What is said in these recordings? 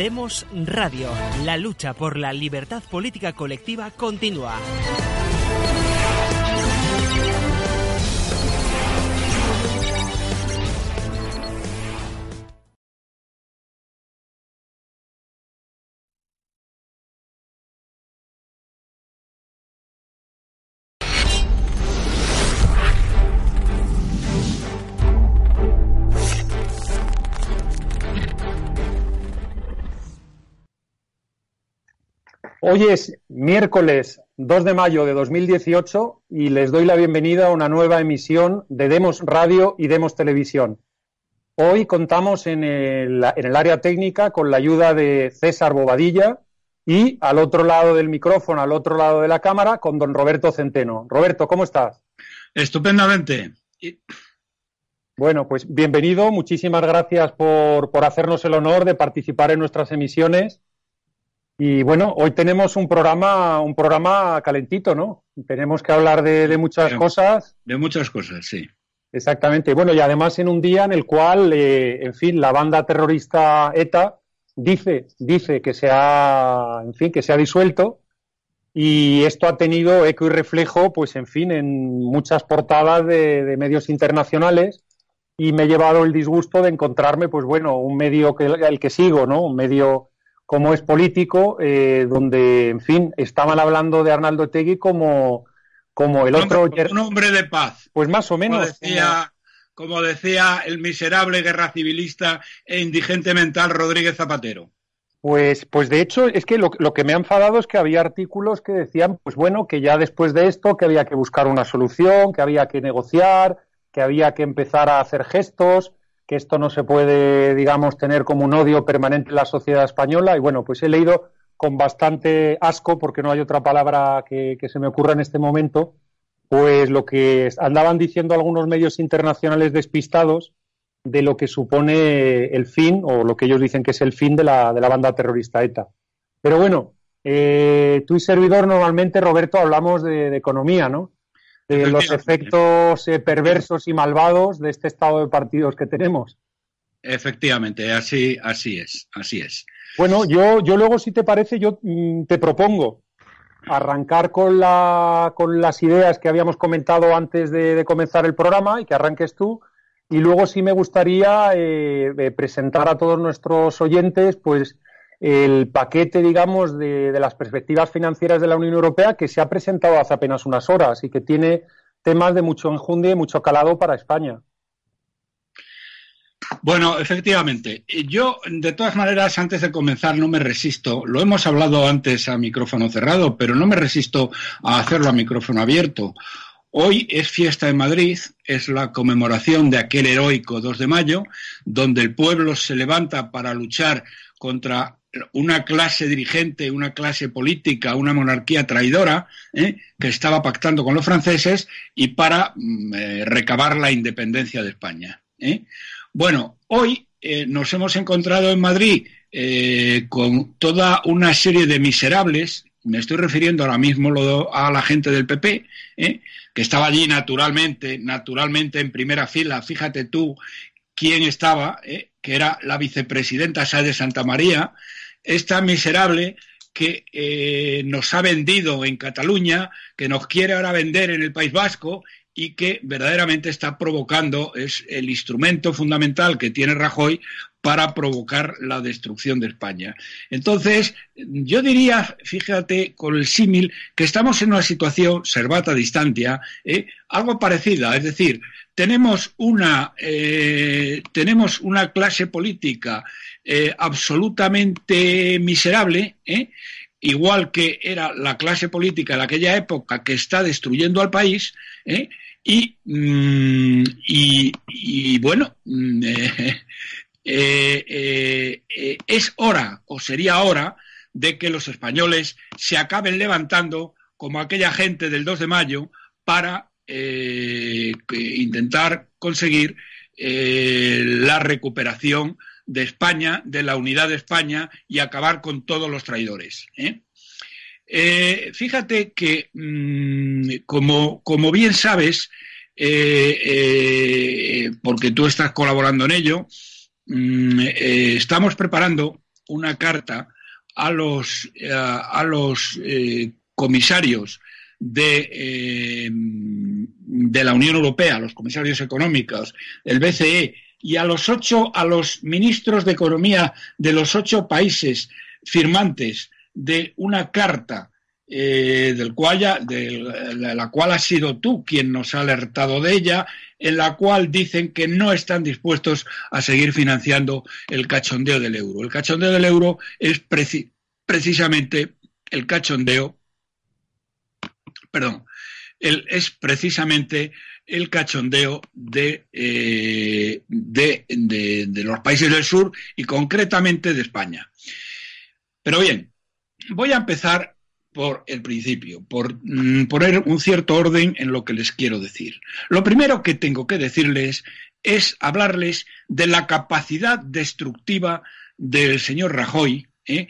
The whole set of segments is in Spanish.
Demos Radio. La lucha por la libertad política colectiva continúa. Hoy es miércoles 2 de mayo de 2018 y les doy la bienvenida a una nueva emisión de Demos Radio y Demos Televisión. Hoy contamos en el, en el área técnica con la ayuda de César Bobadilla y al otro lado del micrófono, al otro lado de la cámara, con don Roberto Centeno. Roberto, ¿cómo estás? Estupendamente. Bueno, pues bienvenido. Muchísimas gracias por, por hacernos el honor de participar en nuestras emisiones y bueno, hoy tenemos un programa, un programa calentito, ¿no? Tenemos que hablar de, muchas cosas. De muchas cosas, sí. Exactamente. Bueno, y además en un día en el cual, eh, en fin, la banda terrorista ETA dice, dice que se ha, en fin, que se ha disuelto y esto ha tenido eco y reflejo, pues, en fin, en muchas portadas de, de medios internacionales y me he llevado el disgusto de encontrarme, pues bueno, un medio que el que sigo, ¿no? Un medio como es político, eh, donde, en fin, estaban hablando de Arnaldo Tegui como, como el otro... un hombre de paz. Pues más o menos. Como decía, como decía el miserable guerra civilista e indigente mental Rodríguez Zapatero. Pues, pues de hecho, es que lo, lo, que me ha enfadado es que había artículos que decían, pues bueno, que ya después de esto, que había que buscar una solución, que había que negociar, que había que empezar a hacer gestos, que esto no se puede, digamos, tener como un odio permanente en la sociedad española. Y bueno, pues he leído con bastante asco, porque no hay otra palabra que, se me ocurra en este momento, pues lo que andaban diciendo algunos medios internacionales despistados de lo que supone el fin, o lo que ellos dicen que es el fin de la, de la banda terrorista ETA. Pero bueno, eh, tú y servidor normalmente, Roberto, hablamos de economía, ¿no? De los efectos eh, perversos y malvados de este estado de partidos que tenemos. Efectivamente, así, así es, así es. Bueno, yo, yo luego, si te parece, yo mm, te propongo arrancar con, la, con las ideas que habíamos comentado antes de, comenzar el programa y que arranques tú. Y luego sí me gustaría eh, eh, presentar a todos nuestros oyentes, pues, el paquete, digamos, de, las perspectivas financieras de la Unión Europea que se ha presentado hace apenas unas horas y que tiene temas de mucho enjundia y mucho calado para España. Bueno, efectivamente. Yo, de todas maneras, antes de comenzar, no me resisto. Lo hemos hablado antes a micrófono cerrado, pero no me resisto a hacerlo a micrófono abierto. Hoy es fiesta en Madrid, es la conmemoración de aquel heroico 2 de mayo, donde el pueblo se levanta para luchar contra una clase dirigente, una clase política, una monarquía traidora, ¿eh? que estaba pactando con los franceses y para mm, eh, recabar la independencia de España. ¿eh? Bueno, hoy nos hemos encontrado en Madrid con toda una serie de miserables, me estoy refiriendo ahora mismo a la gente del PP, que estaba allí naturalmente, naturalmente en primera fila, fíjate tú quién estaba, que era la vicepresidenta Sá de Santa María, esta miserable que eh, nos ha vendido en Cataluña, que nos quiere ahora vender en el País Vasco y que verdaderamente está provocando, es el instrumento fundamental que tiene Rajoy para provocar la destrucción de España. Entonces, yo diría, fíjate, con el símil, que estamos en una situación, servata distancia, ¿eh? algo parecida, es decir, tenemos una, eh, tenemos una clase política eh, absolutamente miserable, igual que era la clase política de aquella época que está destruyendo al país, y, y, bueno, mm, es hora, o sería hora, de que los españoles se acaben levantando como aquella gente del 2 de mayo para intentar conseguir la recuperación de España, de la unidad de España y acabar con todos los traidores. ¿eh? Eh, fíjate que, mm, como, como, bien sabes, eh, porque tú estás colaborando en ello, mm, estamos preparando una carta a los, a los comisarios de, de la Unión Europea, los comisarios económicos, del BCE y a los ocho, a los ministros de Economía de los ocho países firmantes de una carta eh, del cual de la cual has sido tú quien nos ha alertado de ella, en la cual dicen que no están dispuestos a seguir financiando el cachondeo del euro. El cachondeo del euro es precisamente el cachondeo, perdón, es precisamente el cachondeo eh, de, de, los países del sur y concretamente de España. Pero bien, voy a empezar por el principio, por mm, poner un cierto orden en lo que les quiero decir. Lo primero que tengo que decirles es hablarles de la capacidad destructiva del señor Rajoy, ¿eh?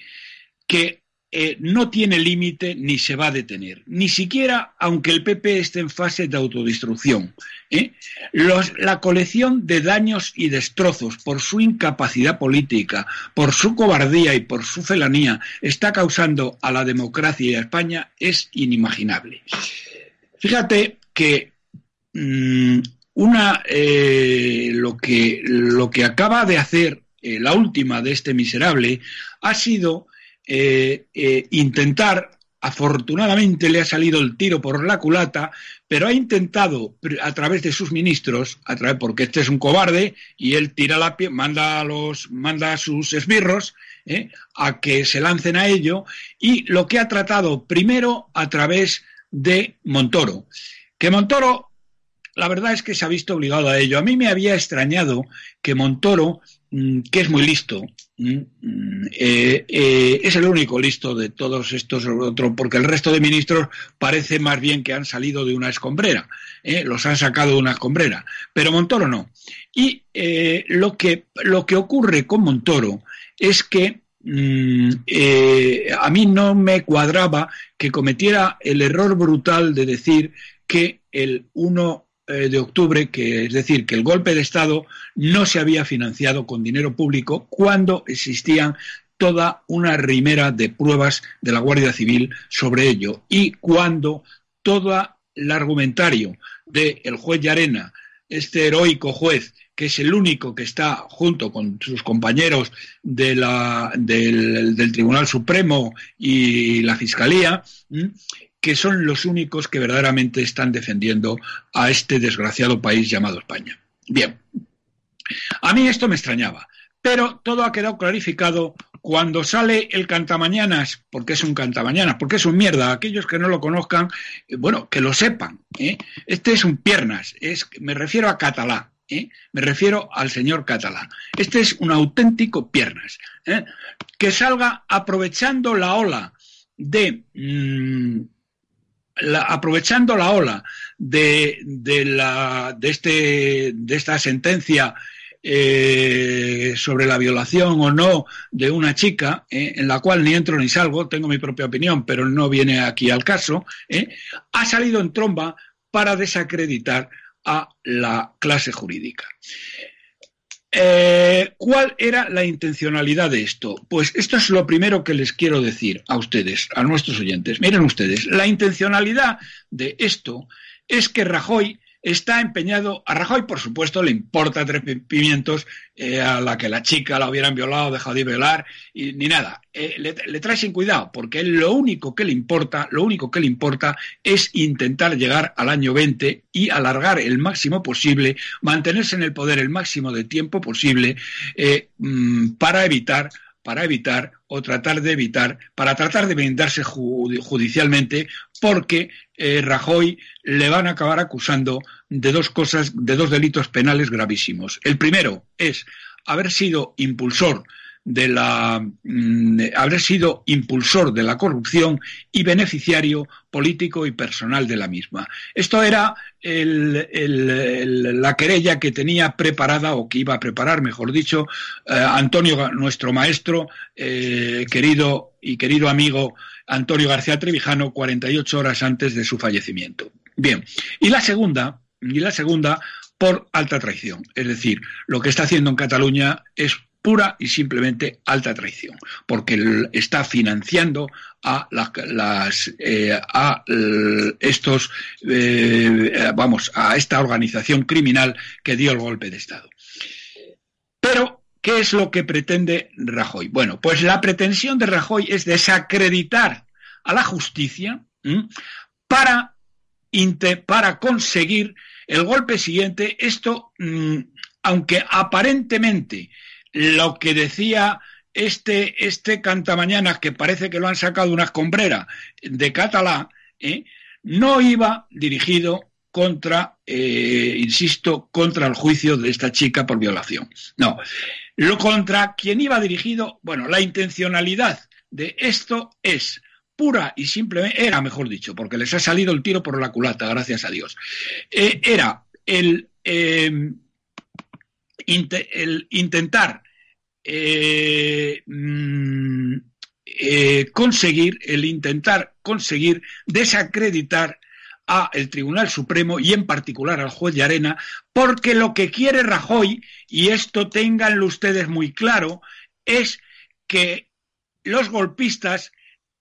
que eh, no tiene límite ni se va a detener, ni siquiera aunque el PP esté en fase de autodestrucción. ¿eh? la colección de daños y destrozos por su incapacidad política, por su cobardía y por su felanía está causando a la democracia y a España es inimaginable. Fíjate que mm, una, eh, lo, que, lo que acaba de hacer la última de este miserable ha sido eh, eh, intentar, afortunadamente le ha salido el tiro por la culata, pero ha intentado a través de sus ministros, a través, porque este es un cobarde y él tira la pie, manda a los, manda a sus esbirros eh, a que se lancen a ello y lo que ha tratado primero a través de Montoro, que Montoro la verdad es que se ha visto obligado a ello. A mí me había extrañado que Montoro, mm, que es muy listo, eh, eh, es el único listo de todos estos, porque el resto de ministros parece más bien que han salido de una escombrera, ¿eh? los han sacado de una escombrera, pero Montoro no. Y lo, que, lo que ocurre con Montoro es que a mí no me cuadraba que cometiera el error brutal de decir que el 1 eh, de octubre, que es decir, que el golpe de Estado no se había financiado con dinero público cuando existían toda una rimera de pruebas de la Guardia Civil sobre ello. Y cuando todo el argumentario del juez Llarena, este heroico juez, que es el único que está junto con sus compañeros de la, del, del, Tribunal Supremo y la Fiscalía, que son los únicos que verdaderamente están defendiendo a este desgraciado país llamado España. Bien, a mí esto me extrañaba, pero todo ha quedado clarificado cuando sale el cantamañanas, porque es un cantamañanas, porque es un mierda, aquellos que no lo conozcan, eh, bueno, que lo sepan. ¿eh? Este es un piernas, es, me refiero a Catalá, ¿eh? me refiero al señor Catalá. Este es un auténtico piernas, que salga aprovechando la ola de... Aprovechando la ola de, la, de, este, de esta sentencia eh, sobre la violación o no de una chica, eh, en la cual ni entro ni salgo, tengo mi propia opinión, pero no viene aquí al caso, eh, ha salido en tromba para desacreditar a la clase jurídica. Eh, ¿Cuál era la intencionalidad de esto? Pues esto es lo primero que les quiero decir a ustedes, a nuestros oyentes. Miren ustedes, la intencionalidad de esto es que Rajoy está empeñado, a Rajoy por supuesto le importa tres pimientos eh, a la que la chica la hubieran violado, dejado de violar, y, ni nada. Eh, le, trae sin cuidado, porque lo único que le importa, lo único que le importa es intentar llegar al año 20 y alargar el máximo posible, mantenerse en el poder el máximo de tiempo posible eh, mm, para evitar para evitar o tratar de evitar, para tratar de blindarse judicialmente, porque eh, Rajoy le van a acabar acusando de dos cosas, de dos delitos penales gravísimos. El primero es haber sido impulsor de la mm, haber sido impulsor de la corrupción y beneficiario político y personal de la misma. Esto era la querella que tenía preparada o que iba a preparar, mejor dicho, eh, Antonio, nuestro maestro, eh, querido y querido amigo Antonio García Trevijano, 48 horas antes de su fallecimiento. Bien, y la segunda, y la segunda por alta traición, es decir, lo que está haciendo en Cataluña es pura y simplemente alta traición, porque está financiando a, las, eh, a estos, eh, vamos, a esta organización criminal que dio el golpe de Estado. Pero, ¿qué es lo que pretende Rajoy? Bueno, pues la pretensión de Rajoy es desacreditar a la justicia para, para conseguir el golpe siguiente. Esto, mm, aunque aparentemente lo que decía este, este cantamañanas, que parece que lo han sacado una escombrera de Catalá, ¿eh? no iba dirigido contra, eh, insisto, contra el juicio de esta chica por violación. No, lo contra quien iba dirigido, bueno, la intencionalidad de esto es pura y simplemente, era mejor dicho, porque les ha salido el tiro por la culata, gracias a Dios, eh, era el el intentar eh, mm, eh, conseguir, el intentar conseguir desacreditar a el Tribunal Supremo y en particular al juez de Arena, porque lo que quiere Rajoy, y esto ténganlo ustedes muy claro, es que los golpistas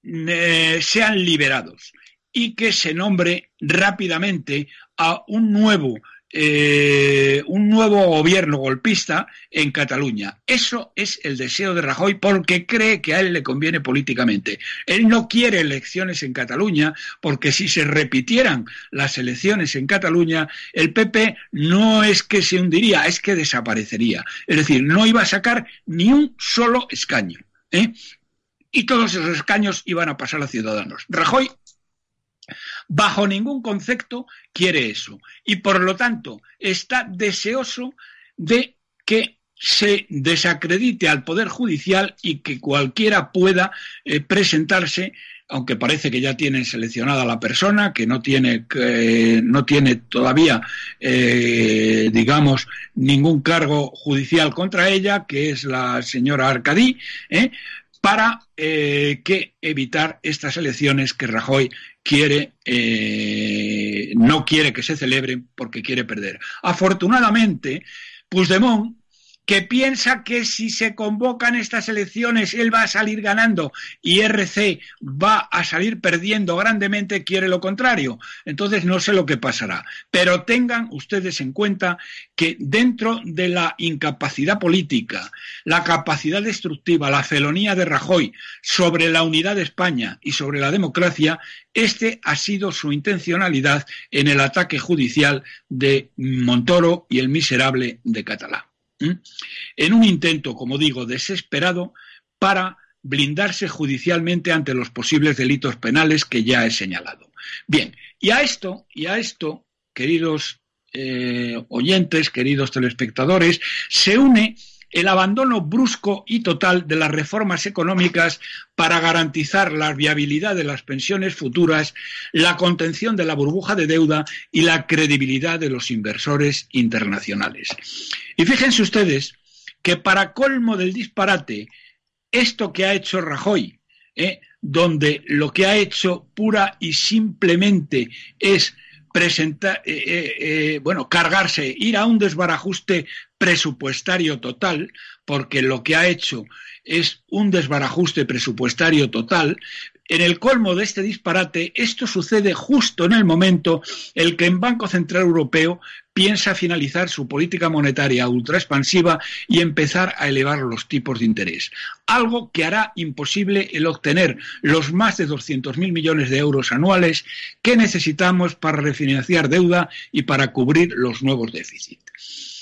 eh, sean liberados y que se nombre rápidamente a un nuevo eh, un nuevo gobierno golpista en Cataluña. Eso es el deseo de Rajoy porque cree que a él le conviene políticamente. Él no quiere elecciones en Cataluña porque si se repitieran las elecciones en Cataluña, el PP no es que se hundiría, es que desaparecería. Es decir, no iba a sacar ni un solo escaño. ¿eh? Y todos esos escaños iban a pasar a Ciudadanos. Rajoy bajo ningún concepto quiere eso. Y por lo tanto está deseoso de que se desacredite al Poder Judicial y que cualquiera pueda eh, presentarse, aunque parece que ya tienen seleccionada la persona, que no tiene, no tiene todavía, eh, digamos, ningún cargo judicial contra ella, que es la señora Arcadí, ¿eh? Para que evitar estas elecciones que Rajoy quiere, eh, no quiere que se celebren porque quiere perder. Afortunadamente, Puigdemont que piensa que si se convocan estas elecciones él va a salir ganando y RC va a salir perdiendo grandemente, quiere lo contrario. Entonces no sé lo que pasará. Pero tengan ustedes en cuenta que dentro de la incapacidad política, la capacidad destructiva, la felonía de Rajoy sobre la unidad de España y sobre la democracia, este ha sido su intencionalidad en el ataque judicial de Montoro y el miserable de Catalá en un intento, como digo, desesperado para blindarse judicialmente ante los posibles delitos penales que ya he señalado. Bien, y a esto, y a esto, queridos eh, oyentes, queridos telespectadores, se une el abandono brusco y total de las reformas económicas para garantizar la viabilidad de las pensiones futuras, la contención de la burbuja de deuda y la credibilidad de los inversores internacionales. Y fíjense ustedes que para colmo del disparate, esto que ha hecho Rajoy, ¿eh? donde lo que ha hecho pura y simplemente es presentar, eh, eh, bueno, cargarse, ir a un desbarajuste presupuestario total, porque lo que ha hecho es un desbarajuste presupuestario total, en el colmo de este disparate, esto sucede justo en el momento en que el Banco Central Europeo piensa finalizar su política monetaria ultraexpansiva y empezar a elevar los tipos de interés. Algo que hará imposible el obtener los más de 200.000 millones de euros anuales que necesitamos para refinanciar deuda y para cubrir los nuevos déficits.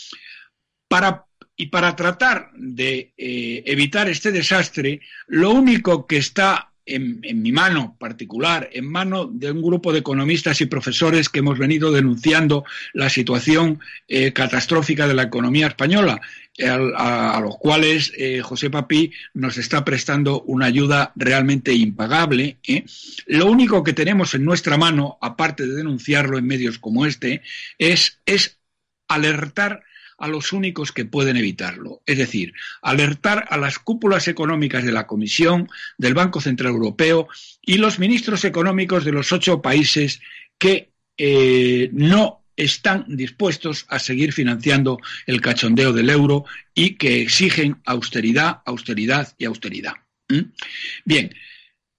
Y para tratar de eh, evitar este desastre, lo único que está en, mi mano particular, en mano de un grupo de economistas y profesores que hemos venido denunciando la situación eh, catastrófica de la economía española, a, los cuales eh, José Papi nos está prestando una ayuda realmente impagable. Lo único que tenemos en nuestra mano, aparte de denunciarlo en medios como este, es, es alertar a los únicos que pueden evitarlo, es decir, alertar a las cúpulas económicas de la Comisión, del Banco Central Europeo y los ministros económicos de los ocho países que eh, no están dispuestos a seguir financiando el cachondeo del euro y que exigen austeridad, austeridad y austeridad. Bien,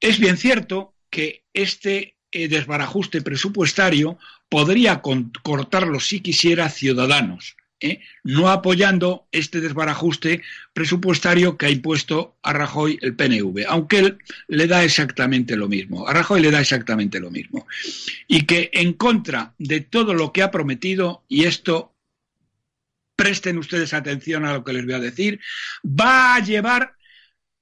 es bien cierto que este eh, desbarajuste presupuestario podría cortarlo si quisiera Ciudadanos, ¿eh? no apoyando este desbarajuste presupuestario que ha impuesto a Rajoy el PNV, aunque él le da exactamente lo mismo. A Rajoy le da exactamente lo mismo. Y que en contra de todo lo que ha prometido, y esto presten ustedes atención a lo que les voy a decir, va a llevar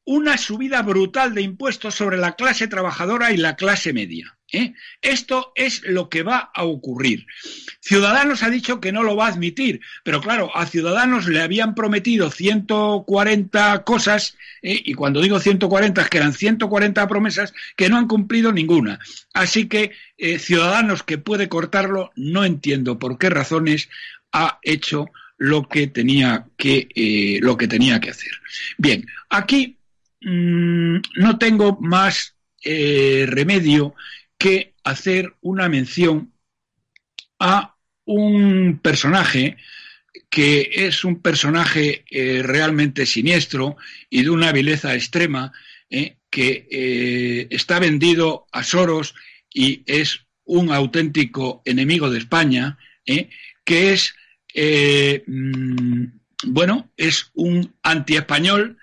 una subida brutal de impuestos sobre la clase trabajadora y la clase media. ¿Eh? Esto es lo que va a ocurrir. Ciudadanos ha dicho que no lo va a admitir, pero claro, a Ciudadanos le habían prometido 140 cosas, ¿eh? y cuando digo 140 es que eran 140 promesas que no han cumplido ninguna. Así que eh, Ciudadanos que puede cortarlo, no entiendo por qué razones ha hecho lo que tenía que, lo que, tenía que hacer. Bien, aquí mm, no tengo más remedio que hacer una mención a un personaje que es un personaje eh, realmente siniestro y de una vileza extrema, eh, que eh, está vendido a Soros y es un auténtico enemigo de España, que es, mm, bueno, es un antiespañol,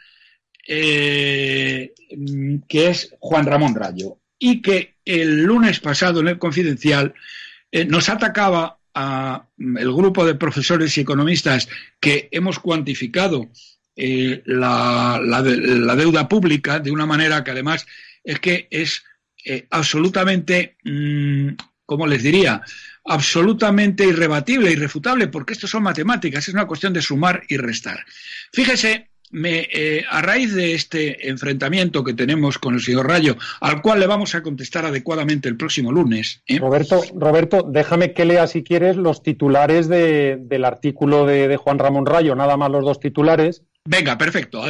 mm, que es Juan Ramón Rayo y que el lunes pasado en el Confidencial eh, nos atacaba a mm, el grupo de profesores y economistas que hemos cuantificado eh, la, deuda pública de una manera que además es que es eh, absolutamente, mm, ¿cómo les diría? Absolutamente irrebatible, irrefutable, porque esto son matemáticas, es una cuestión de sumar y restar. Fíjese me, eh, a raíz de este enfrentamiento que tenemos con el señor Rayo, al cual le vamos a contestar adecuadamente el próximo lunes. ¿eh? Roberto, Roberto, déjame que lea, si quieres, los titulares del artículo de, Juan Ramón Rayo, nada más los dos titulares. Venga, perfecto,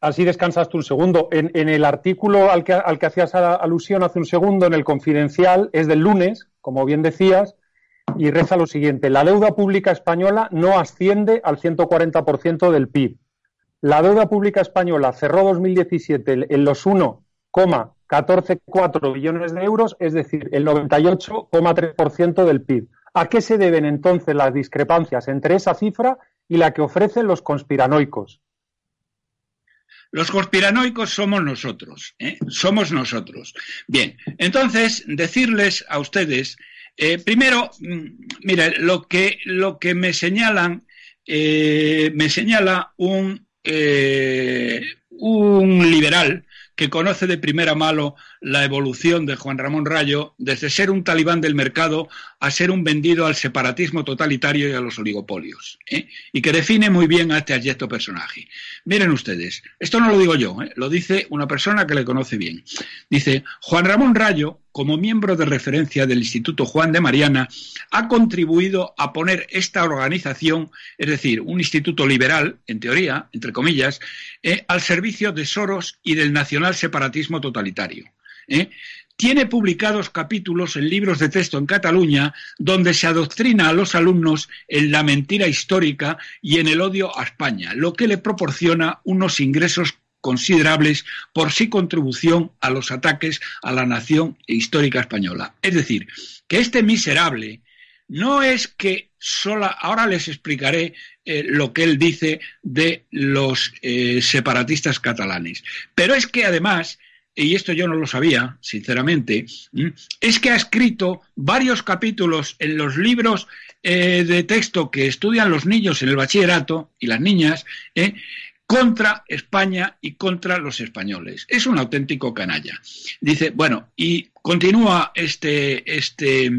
así descansas tú un segundo. En, el artículo al que, al que hacías alusión hace un segundo, en el confidencial, es del lunes, como bien decías, y reza lo siguiente: la deuda pública española no asciende al 140% del PIB la deuda pública española cerró 2017 en los 1,144 billones de euros, es decir, el 98,3% del PIB. ¿A qué se deben entonces las discrepancias entre esa cifra y la que ofrecen los conspiranoicos? Los conspiranoicos somos nosotros, ¿eh? somos nosotros. Bien, entonces decirles a ustedes, eh, primero, mm, mire, lo que, lo que me señalan, eh, me señala un eh, un liberal que conoce de primera mano la evolución de Juan Ramón Rayo desde ser un talibán del mercado a ser un vendido al separatismo totalitario y a los oligopolios, ¿eh? y que define muy bien a este adyecto personaje. Miren ustedes, esto no lo digo yo, ¿eh? lo dice una persona que le conoce bien. Dice, Juan Ramón Rayo, como miembro de referencia del Instituto Juan de Mariana, ha contribuido a poner esta organización, es decir, un instituto liberal, en teoría, entre comillas, ¿eh? al servicio de Soros y del nacional separatismo totalitario. ¿eh? Tiene publicados capítulos en libros de texto en Cataluña donde se adoctrina a los alumnos en la mentira histórica y en el odio a España, lo que le proporciona unos ingresos considerables por su contribución a los ataques a la nación histórica española. Es decir, que este miserable no es que sola, ahora les explicaré eh, lo que él dice de los eh, separatistas catalanes, pero es que además y esto yo no lo sabía, sinceramente, es que ha escrito varios capítulos en los libros eh, de texto que estudian los niños en el bachillerato y las niñas, eh, contra España y contra los españoles. Es un auténtico canalla. Dice, bueno, y continúa este, este,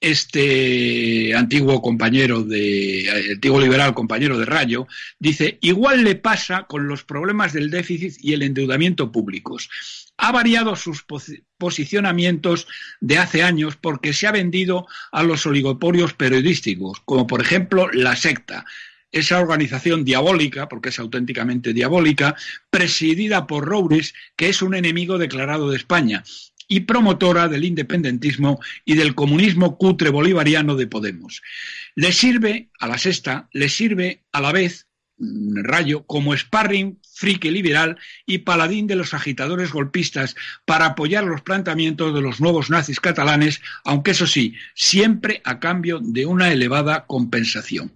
este antiguo compañero de, eh, antiguo liberal compañero de Rayo, dice, igual le pasa con los problemas del déficit y el endeudamiento públicos. Ha variado sus posicionamientos de hace años porque se ha vendido a los oligopolios periodísticos, como por ejemplo la secta, esa organización diabólica, porque es auténticamente diabólica, presidida por Roures, que es un enemigo declarado de España y promotora del independentismo y del comunismo cutre bolivariano de Podemos. Le sirve a la sexta, le sirve a la vez mm, Rayo como sparring frique liberal y paladín de los agitadores golpistas para apoyar los planteamientos de los nuevos nazis catalanes, aunque eso sí, siempre a cambio de una elevada compensación.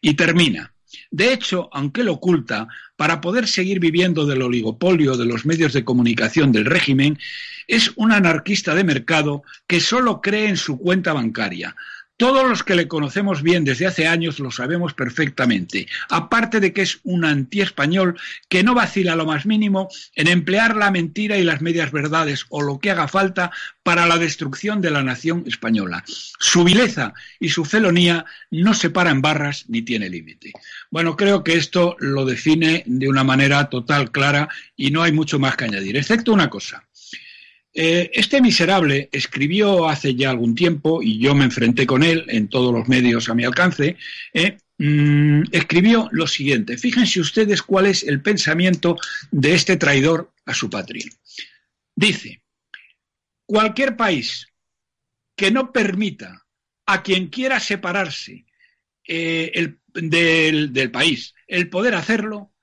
Y termina. De hecho, aunque lo oculta, para poder seguir viviendo del oligopolio de los medios de comunicación del régimen, es un anarquista de mercado que solo cree en su cuenta bancaria, todos los que le conocemos bien desde hace años lo sabemos perfectamente, aparte de que es un antiespañol que no vacila lo más mínimo en emplear la mentira y las medias verdades o lo que haga falta para la destrucción de la nación española. Su vileza y su felonía no se para en barras ni tiene límite. Bueno, creo que esto lo define de una manera total, clara y no hay mucho más que añadir, excepto una cosa. Eh, este miserable escribió hace ya algún tiempo, y yo me enfrenté con él en todos los medios a mi alcance, eh, mm, escribió lo siguiente. Fíjense ustedes cuál es el pensamiento de este traidor a su patria. Dice, cualquier país que no permita a quien quiera separarse eh, del, del país el poder hacerlo,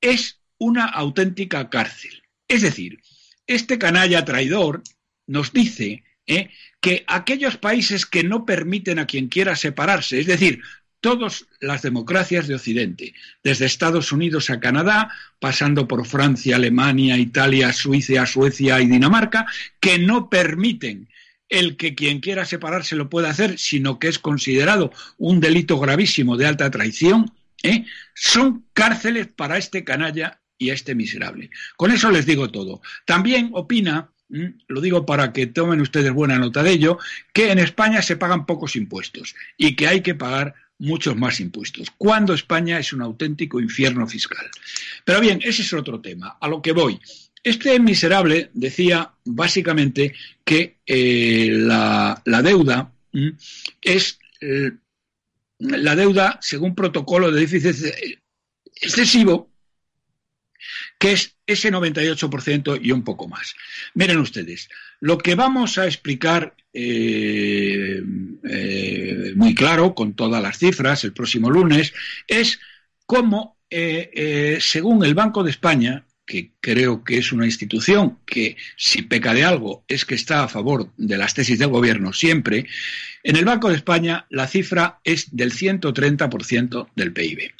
es una auténtica cárcel. Es decir, este canalla traidor nos dice ¿eh? que aquellos países que no permiten a quien quiera separarse, es decir, todas las democracias de Occidente, desde Estados Unidos a Canadá, pasando por Francia, Alemania, Italia, Suiza, Suecia y Dinamarca, que no permiten el que quien quiera separarse lo pueda hacer, sino que es considerado un delito gravísimo de alta traición, ¿eh? son cárceles para este canalla y a este miserable. Con eso les digo todo. También opina, lo digo para que tomen ustedes buena nota de ello, que en España se pagan pocos impuestos y que hay que pagar muchos más impuestos, cuando España es un auténtico infierno fiscal. Pero bien, ese es otro tema. A lo que voy. Este miserable decía básicamente que eh, la, deuda es eh, la deuda según protocolo de déficit excesivo que es ese 98% y un poco más. Miren ustedes, lo que vamos a explicar eh, eh, muy claro, con todas las cifras, el próximo lunes, es cómo, eh, según el Banco de España, que creo que es una institución que si peca de algo es que está a favor de las tesis del gobierno siempre, en el Banco de España la cifra es del 130% del PIB.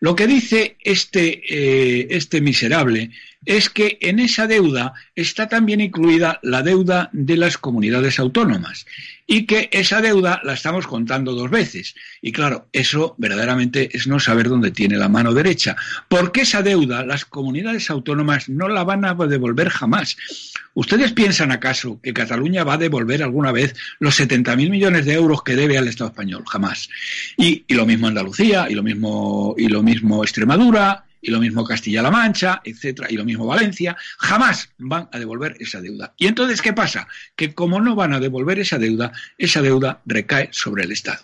Lo que dice este, eh, este miserable es que en esa deuda está también incluida la deuda de las comunidades autónomas y que esa deuda la estamos contando dos veces. Y claro, eso verdaderamente es no saber dónde tiene la mano derecha, porque esa deuda las comunidades autónomas no la van a devolver jamás. ¿Ustedes piensan acaso que Cataluña va a devolver alguna vez los 70.000 millones de euros que debe al Estado español? Jamás. Y, y lo mismo Andalucía, y lo mismo, y lo mismo Extremadura, y lo mismo Castilla-La Mancha, etcétera, y lo mismo Valencia, jamás van a devolver esa deuda. Y entonces, ¿qué pasa? Que como no van a devolver esa deuda, esa deuda recae sobre el Estado.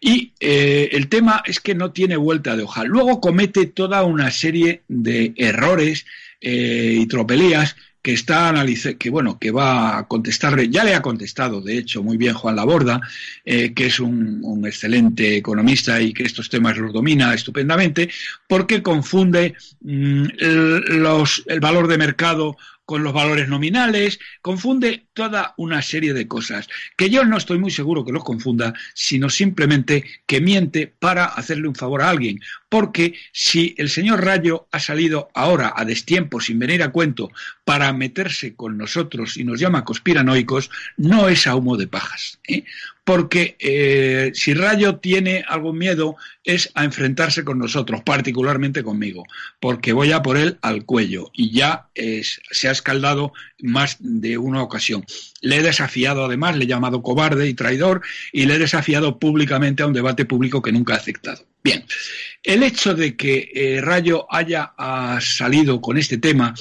Y eh, el tema es que no tiene vuelta de hoja. Luego comete toda una serie de errores eh, y tropelías que está analizando, que bueno, que va a contestarle, ya le ha contestado, de hecho, muy bien Juan Laborda, eh, que es un, excelente economista y que estos temas los domina estupendamente, porque confunde mm, el valor de mercado con los valores nominales, confunde toda una serie de cosas, que yo no estoy muy seguro que los confunda, sino simplemente que miente para hacerle un favor a alguien. Porque si el señor Rayo ha salido ahora a destiempo, sin venir a cuento, para meterse con nosotros y nos llama conspiranoicos, no es a humo de pajas. ¿eh? Porque eh, si Rayo tiene algún miedo es a enfrentarse con nosotros, particularmente conmigo, porque voy a por él al cuello y ya se ha escaldado más de una ocasión. Le he desafiado además, le he llamado cobarde y traidor y le he desafiado públicamente a un debate público que nunca ha aceptado. Bien, el hecho de que eh, Rayo haya salido con este tema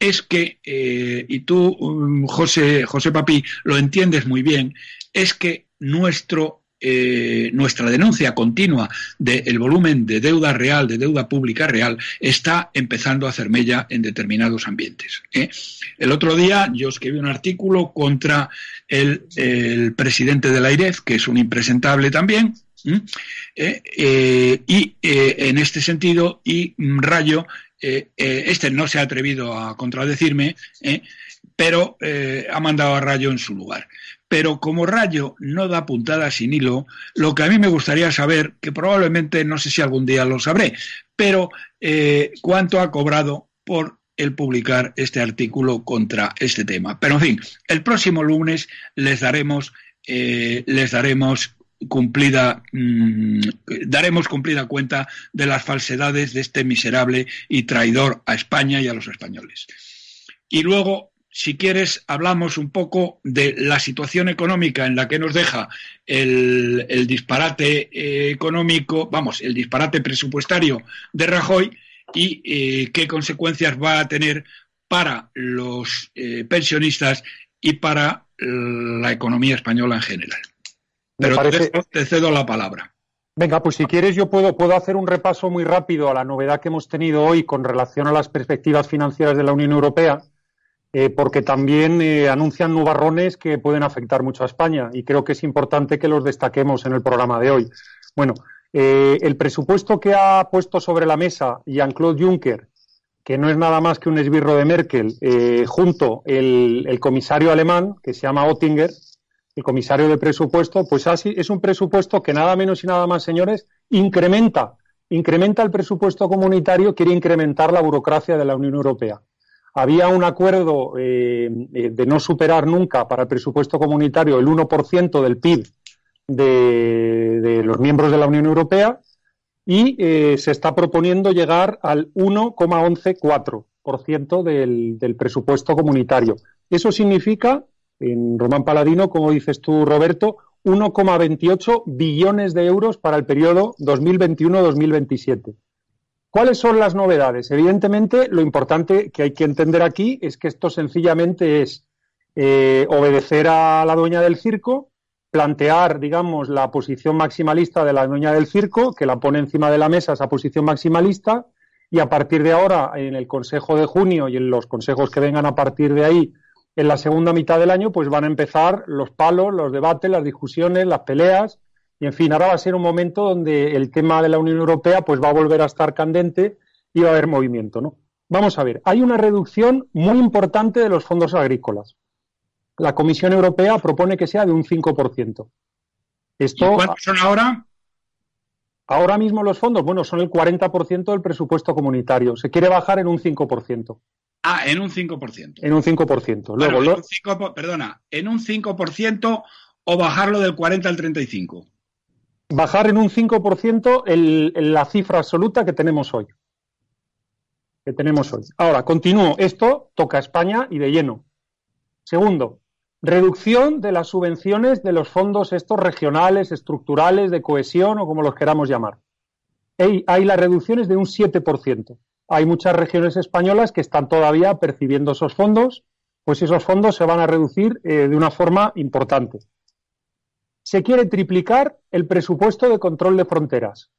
es que, eh, y tú, um, José, José Papi, lo entiendes muy bien, es que nuestro, eh, nuestra denuncia continua del volumen de deuda real, de deuda pública real, está empezando a hacer mella en determinados ambientes. ¿eh? El otro día yo escribí un artículo contra el, presidente de la AIREF, que es un impresentable también, y en este sentido, y Rayo eh, eh, este no se ha atrevido a contradecirme, eh, pero ha mandado a Rayo en su lugar. Pero como Rayo no da puntada sin hilo, lo que a mí me gustaría saber, que probablemente no sé si algún día lo sabré, pero cuánto ha cobrado por el publicar este artículo contra este tema. Pero en fin, el próximo lunes les daremos, les daremos cumplida, mm, daremos cumplida cuenta de las falsedades de este miserable y traidor a España y a los españoles. Y luego, si quieres, hablamos un poco de la situación económica en la que nos deja el, disparate eh, económico, vamos, el disparate presupuestario de Rajoy y eh, qué consecuencias va a tener para los eh, pensionistas y para la economía española en general. Pero te, cedo la palabra. Venga, pues si quieres yo puedo, puedo hacer un repaso muy rápido a la novedad que hemos tenido hoy con relación a las perspectivas financieras de la Unión Europea, eh, porque también eh, anuncian nubarrones que pueden afectar mucho a España y creo que es importante que los destaquemos en el programa de hoy. Bueno, eh, el presupuesto que ha puesto sobre la mesa Jean-Claude Juncker, que no es nada más que un esbirro de Merkel, junto el, el comisario alemán, que se llama Oettinger, el comisario de presupuesto, pues así es un presupuesto que nada menos y nada más, señores, incrementa, incrementa el presupuesto comunitario, quiere incrementar la burocracia de la Unión Europea. Había un acuerdo eh, eh, de no superar nunca para el presupuesto comunitario el 1% del PIB de, los miembros de la Unión Europea y eh, se está proponiendo llegar al 1,114% del, del presupuesto comunitario. Eso significa en Román Paladino, como dices tú, Roberto, 1,28 billones de euros para el periodo 2021-2027. ¿Cuáles son las novedades? Evidentemente, lo importante que hay que entender aquí es que esto sencillamente es eh, obedecer a la dueña del circo, plantear, digamos, la posición maximalista de la dueña del circo, que la pone encima de la mesa esa posición maximalista, y a partir de ahora, en el Consejo de junio y en los consejos que vengan a partir de ahí, en la segunda mitad del año pues van a empezar los palos, los debates, las discusiones, las peleas y en fin, ahora va a ser un momento donde el tema de la Unión Europea pues va a volver a estar candente y va a haber movimiento, ¿no? Vamos a ver, hay una reducción muy importante de los fondos agrícolas. La Comisión Europea propone que sea de un 5%. Esto, ¿Cuántos son ahora? Ahora mismo los fondos, bueno, son el 40% del presupuesto comunitario. Se quiere bajar en un 5%. Ah, en un 5%. En un 5%. Luego, perdona, en un 5% o bajarlo del 40 al 35. Bajar en un 5% el, la cifra absoluta que tenemos hoy. Que tenemos hoy. Ahora, continúo. Esto toca a España y de lleno. Segundo, reducción de las subvenciones de los fondos estos regionales, estructurales, de cohesión o como los queramos llamar. Hay, hay las reducciones de un 7% hay muchas regiones españolas que están todavía percibiendo esos fondos, pues esos fondos se van a reducir eh, de una forma importante. Se quiere triplicar el presupuesto de control de fronteras.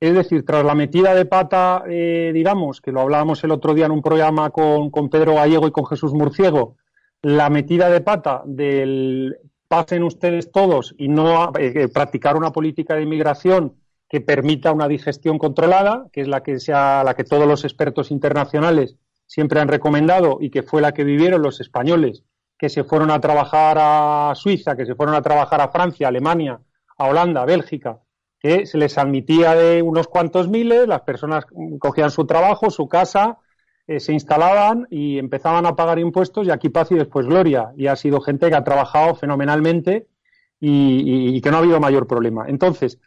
Es decir, tras la metida de pata, eh, digamos, que lo hablábamos el otro día en un programa con, Pedro Gallego y con Jesús Murciego, la metida de pata del pasen ustedes todos y no eh, practicar una política de inmigración que permita una digestión controlada, que es la que, sea, la que todos los expertos internacionales siempre han recomendado y que fue la que vivieron los españoles que se fueron a trabajar a Suiza, que se fueron a trabajar a Francia, Alemania, a Holanda, Bélgica, que se les admitía de unos cuantos miles, las personas cogían su trabajo, su casa, eh, se instalaban y empezaban a pagar impuestos y aquí paz y después gloria. Y ha sido gente que ha trabajado fenomenalmente y, que no ha habido mayor problema. Entonces,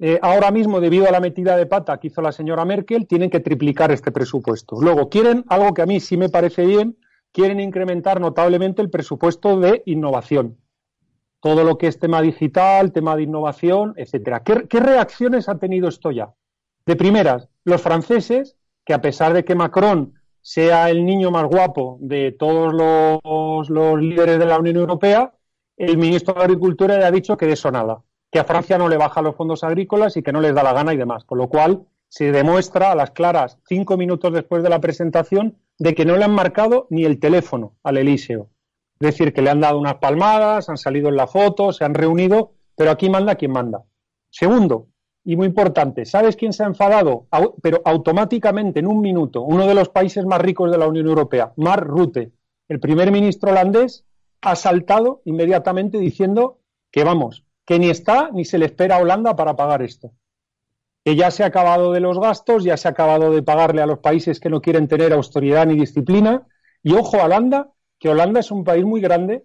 eh, ahora mismo, debido a la metida de pata que hizo la señora Merkel, tienen que triplicar este presupuesto. Luego, quieren algo que a mí sí me parece bien, quieren incrementar notablemente el presupuesto de innovación. Todo lo que es tema digital, tema de innovación, etcétera. ¿Qué, reacciones ha tenido esto ya? De primeras, los franceses, que a pesar de que Macron sea el niño más guapo de todos los, líderes de la Unión Europea, el ministro de Agricultura ya ha dicho que de eso nada, que a Francia no le baja los fondos agrícolas y que no les da la gana y demás. Con lo cual, se demuestra a las claras, cinco minutos después de la presentación, de que no le han marcado ni el teléfono al Elíseo. Es decir, que le han dado unas palmadas, han salido en la foto, se han reunido, pero aquí manda quien manda. Segundo, y muy importante, ¿sabes quién se ha enfadado? Pero automáticamente, en un minuto, uno de los países más ricos de la Unión Europea, Mark Rutte, el primer ministro holandés, ha saltado inmediatamente diciendo que vamos, que ni está ni se le espera a Holanda para pagar esto que ya se ha acabado de los gastos, ya se ha acabado de pagarle a los países que no quieren tener autoridad ni disciplina. Y ojo a Holanda, que Holanda es un país muy grande.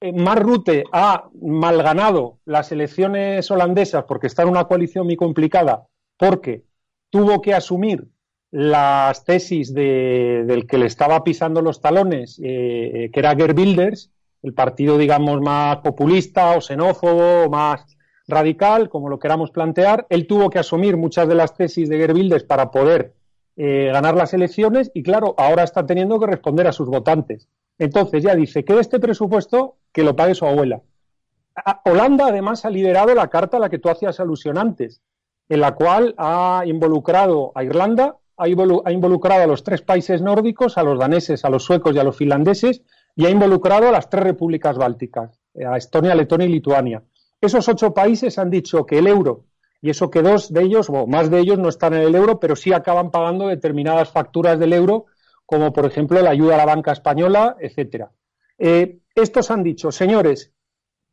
Eh, Mar Rute ha malganado las elecciones holandesas porque está en una coalición muy complicada, porque tuvo que asumir las tesis del que le estaba pisando los talones, eh, eh, que era Gerbilders, el partido, digamos, más populista o xenófobo, más radical, como lo queramos plantear. Él tuvo que asumir muchas de las tesis de Gerbildes para poder eh, ganar las elecciones y, claro, ahora está teniendo que responder a sus votantes. Entonces ya dice que este presupuesto que lo pague su abuela. Holanda, además, ha liderado la carta a la que tú hacías alusión antes, en la cual ha involucrado a Irlanda, ha involucrado a los tres países nórdicos, a los daneses, a los suecos y a los finlandeses, y ha involucrado a las tres repúblicas bálticas, a Estonia, Letonia y Lituania. Esos ocho países han dicho que el euro, y eso que dos de ellos, o más de ellos, no están en el euro, pero sí acaban pagando determinadas facturas del euro, como por ejemplo la ayuda a la banca española, etcétera. Eh, estos han dicho, señores,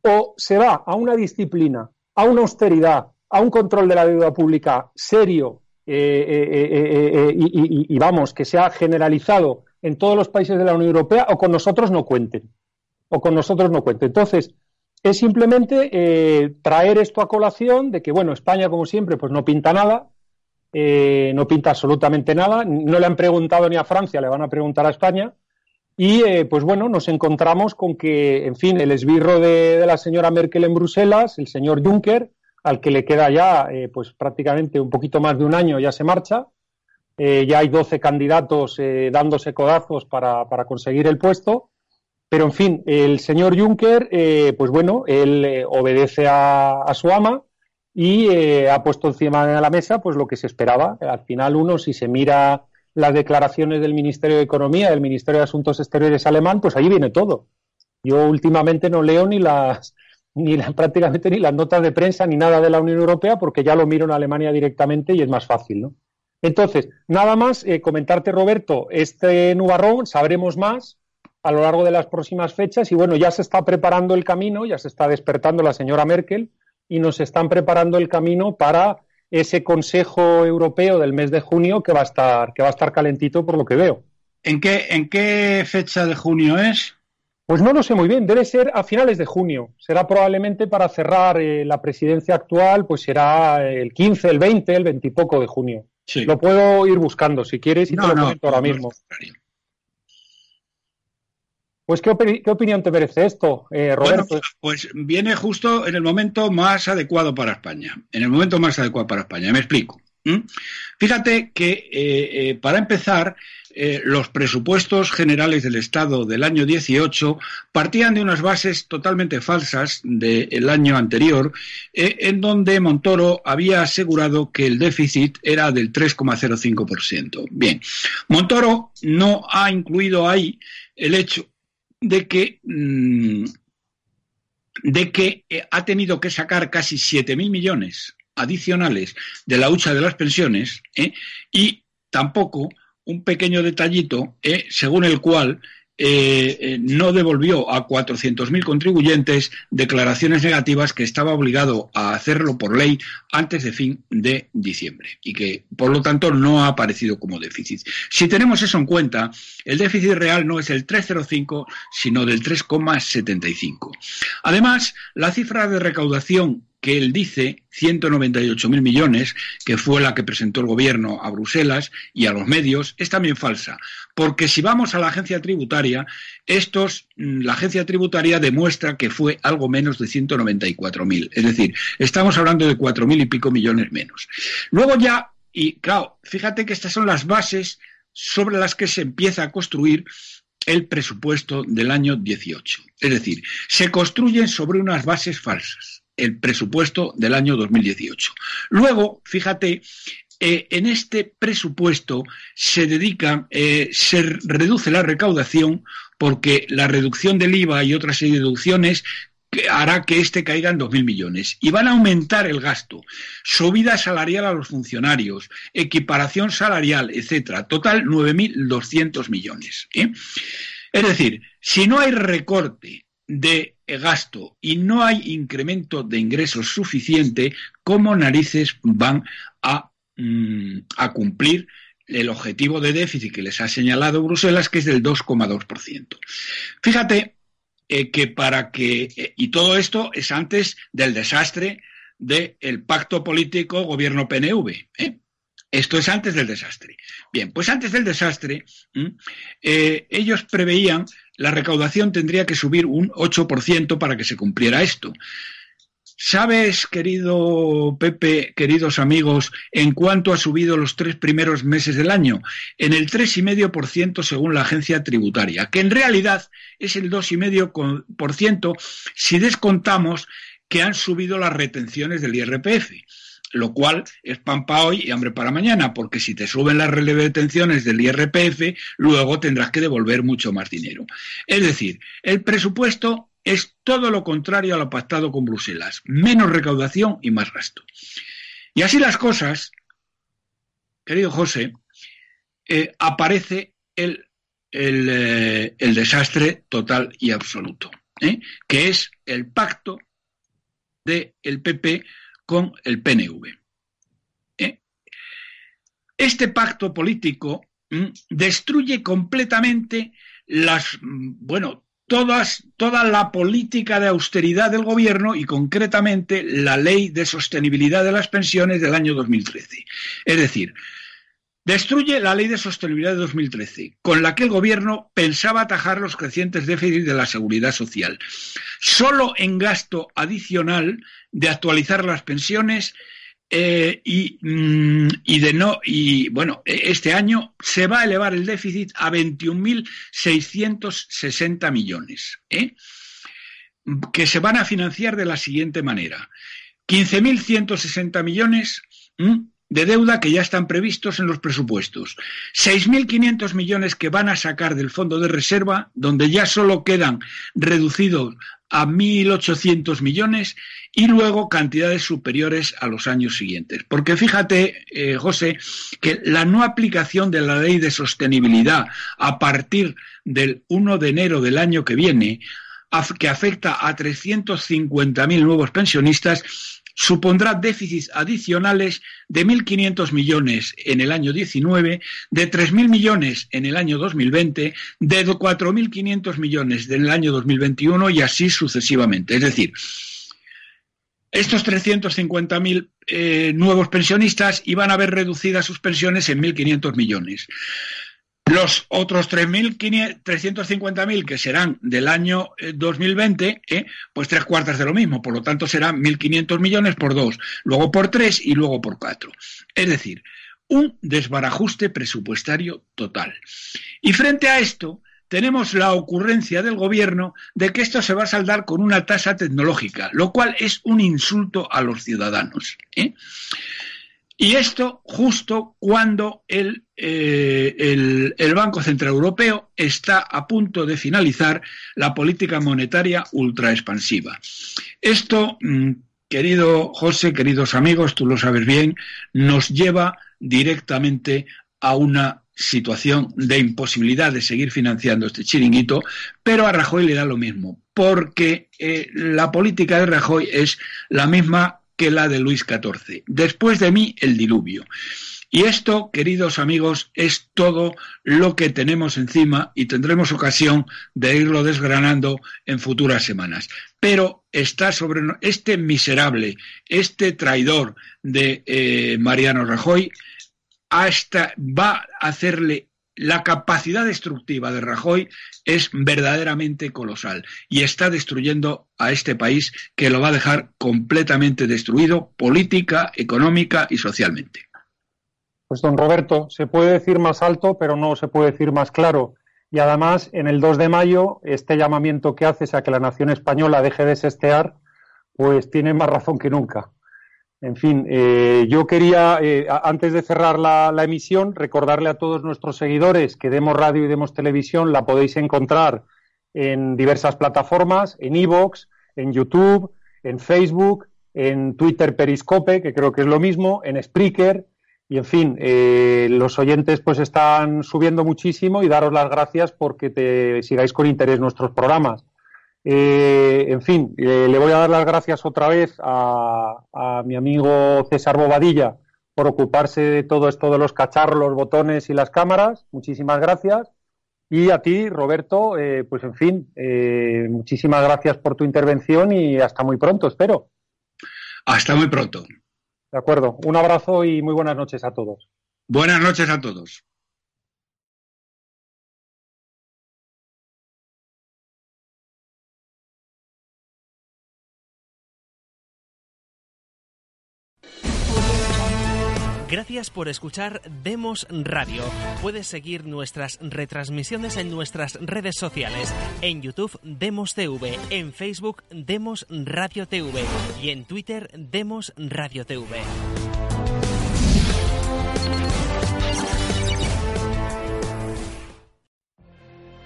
o se va a una disciplina, a una austeridad, a un control de la deuda pública serio eh, eh, y, y, vamos, que sea generalizado en todos los países de la Unión Europea, o con nosotros no cuenten. O con nosotros no cuenten. Entonces, es simplemente eh, traer esto a colación de que, bueno, España, como siempre, pues no pinta nada, eh, no pinta absolutamente nada, no le han preguntado ni a Francia, le van a preguntar a España, y eh, pues bueno, nos encontramos con que, en fin, el esbirro de, la señora Merkel en Bruselas, el señor Juncker, al que le queda ya pues prácticamente un poquito más de un año, ya se marcha, ya hay 12 candidatos dándose codazos para, para conseguir el puesto, pero, en fin, el señor Juncker, eh, pues bueno, él eh, obedece a, su ama y eh, ha puesto encima de la mesa pues lo que se esperaba. Al final, uno, si se mira las declaraciones del Ministerio de Economía, del Ministerio de Asuntos Exteriores alemán, pues ahí viene todo. Yo últimamente no leo ni las ni prácticamente ni las notas de prensa ni nada de la Unión Europea porque ya lo miro en Alemania directamente y es más fácil, ¿no? Entonces, nada más comentarte, Roberto, este nubarrón, sabremos más, a lo largo de las próximas fechas y bueno, ya se está preparando el camino, ya se está despertando la señora Merkel y nos están preparando el camino para ese Consejo Europeo del mes de junio que va a estar que va a estar calentito por lo que veo. ¿En qué en qué fecha de junio es? Pues no lo sé muy bien, debe ser a finales de junio. Será probablemente para cerrar eh, la presidencia actual, pues será el 15, el 20, el 20 y poco de junio. Lo puedo ir buscando si quieres y te lo comento ahora mismo. Pues, ¿qué, opinión te merece esto, eh, Roberto? pues viene justo en el momento más adecuado para España. En el momento más adecuado para España. Me explico. Fíjate que, eh, eh, para empezar, los presupuestos generales del Estado del año 18 partían de unas bases totalmente falsas del año anterior, en donde Montoro había asegurado que el déficit era del 3,05%. Bien, Montoro no ha incluido ahí el hecho de que, mm, de que eh, ha tenido que sacar casi 7.000 millones adicionales de la hucha de las pensiones ¿eh? y tampoco un pequeño detallito eh, según el cual eh, eh, no devolvió a 400.000 contribuyentes declaraciones negativas que estaba obligado a hacerlo por ley antes de fin de diciembre y que, por lo tanto, no ha aparecido como déficit. Si tenemos eso en cuenta, el déficit real no es el 3,05, sino del 3,75. Además, la cifra de recaudación que él dice, 198.000 millones, que fue la que presentó el gobierno a Bruselas y a los medios, es también falsa. Porque si vamos a la agencia tributaria, estos, mm, la agencia tributaria demuestra que fue algo menos de 194.000. Es decir, estamos hablando de 4.000 y pico millones menos. Luego ya, y claro, fíjate que estas son las bases sobre las que se empieza a construir el presupuesto del año 18. Es decir, se construyen sobre unas bases falsas el presupuesto del año 2018. Luego, fíjate, eh, en este presupuesto se dedica, eh, se reduce la recaudación porque la reducción del IVA y otras deducciones hará que este caiga en 2.000 millones. Y van a aumentar el gasto, subida salarial a los funcionarios, equiparación salarial, etcétera. Total, 9.200 millones. ¿eh? Es decir, si no hay recorte de gasto y no hay incremento de ingresos suficiente, ¿cómo narices van a, mm, a cumplir el objetivo de déficit que les ha señalado Bruselas, que es del 2,2%? Fíjate eh, que para que, eh, y todo esto es antes del desastre del pacto político gobierno PNV. ¿eh? Esto es antes del desastre. Bien, pues antes del desastre, ellos preveían la recaudación tendría que subir un 8% para que se cumpliera esto. ¿Sabes, querido Pepe, queridos amigos, en cuánto ha subido los tres primeros meses del año? En el 3,5% según la agencia tributaria, que en realidad es el 2,5% si descontamos que han subido las retenciones del IRPF lo cual es pan para hoy y hambre para mañana, porque si te suben las retenciones del IRPF, luego tendrás que devolver mucho más dinero. Es decir, el presupuesto es todo lo contrario a lo pactado con Bruselas, menos recaudación y más gasto. Y así las cosas, querido José, eh, aparece el, eh, el, desastre total y absoluto, ¿eh? que es el pacto del PP con el PNV. ¿Eh? Este pacto político destruye completamente las, bueno, todas, toda la política de austeridad del gobierno y concretamente la ley de sostenibilidad de las pensiones del año 2013. Es decir, Destruye la ley de sostenibilidad de 2013, con la que el gobierno pensaba atajar los crecientes déficits de la seguridad social. Solo en gasto adicional de actualizar las pensiones eh, y, mm, y, de no y bueno este año se va a elevar el déficit a 21.660 millones ¿eh? que se van a financiar de la siguiente manera 15.160 millones de deuda que ya están previstos en los presupuestos. 6.500 millones que van a sacar del fondo de reserva, donde ya solo quedan reducidos a 1.800 millones y luego cantidades superiores a los años siguientes. Porque fíjate, eh, José, que la no aplicación de la ley de sostenibilidad a partir del 1 de enero del año que viene, que afecta a 350.000 nuevos pensionistas, supondrá déficits adicionales de 1.500 millones en el año 19, de 3.000 millones en el año 2020, de 4.500 millones en el año 2021 y así sucesivamente. Es decir, estos 350.000 eh, nuevos pensionistas iban a ver reducidas sus pensiones en 1.500 millones. Los otros 350.000 que serán del año 2020, eh, eh, pues tres cuartas de lo mismo. Por lo tanto, serán 1.500 millones por dos, luego por tres y luego por cuatro. Es decir, un desbarajuste presupuestario total. Y frente a esto, tenemos la ocurrencia del gobierno de que esto se va a saldar con una tasa tecnológica, lo cual es un insulto a los ciudadanos. ¿eh? Y esto justo cuando eh, el, el, Banco Central Europeo está a punto de finalizar la política monetaria ultraexpansiva. Esto, mm, querido José, queridos amigos, tú lo sabes bien, nos lleva directamente a una situación de imposibilidad de seguir financiando este chiringuito, pero a Rajoy le da lo mismo, porque eh, la política de Rajoy es la misma que la de Luis XIV. Después de mí, el diluvio. Y esto, queridos amigos, es todo lo que tenemos encima y tendremos ocasión de irlo desgranando en futuras semanas. Pero está sobre este miserable, este traidor de eh, Mariano Rajoy, hasta va a hacerle la capacidad destructiva de Rajoy es verdaderamente colosal y está destruyendo a este país que lo va a dejar completamente destruido política, económica y socialmente. Pues don Roberto, se puede decir más alto, pero no se puede decir más claro. Y además, en el 2 de mayo, este llamamiento que haces a que la nación española deje de sestear, pues tiene más razón que nunca. En fin, eh, yo quería, eh, antes de cerrar la, emisión, recordarle a todos nuestros seguidores que Demos Radio y Demos Televisión la podéis encontrar en diversas plataformas, en Evox, en YouTube, en Facebook, en Twitter Periscope, que creo que es lo mismo, en Spreaker, y en fin, eh, los oyentes pues están subiendo muchísimo y daros las gracias porque te sigáis con interés nuestros programas. Eh, en fin, eh, le voy a dar las gracias otra vez a, mi amigo César Bobadilla por ocuparse de todo esto de los cacharros, los botones y las cámaras. Muchísimas gracias. Y a ti, Roberto, pues en fin, muchísimas gracias por tu intervención y hasta muy pronto, espero. Hasta muy pronto. De acuerdo. Un abrazo y muy buenas noches a todos. Buenas noches a todos. Gracias por escuchar Demos Radio. Puedes seguir nuestras retransmisiones en nuestras redes sociales. En YouTube Demos TV, en Facebook Demos Radio TV y en Twitter Demos Radio TV.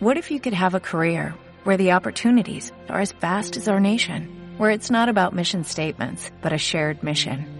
What if you could have a career where the opportunities are as vast as our nation, where it's not about mission statements, but a shared mission?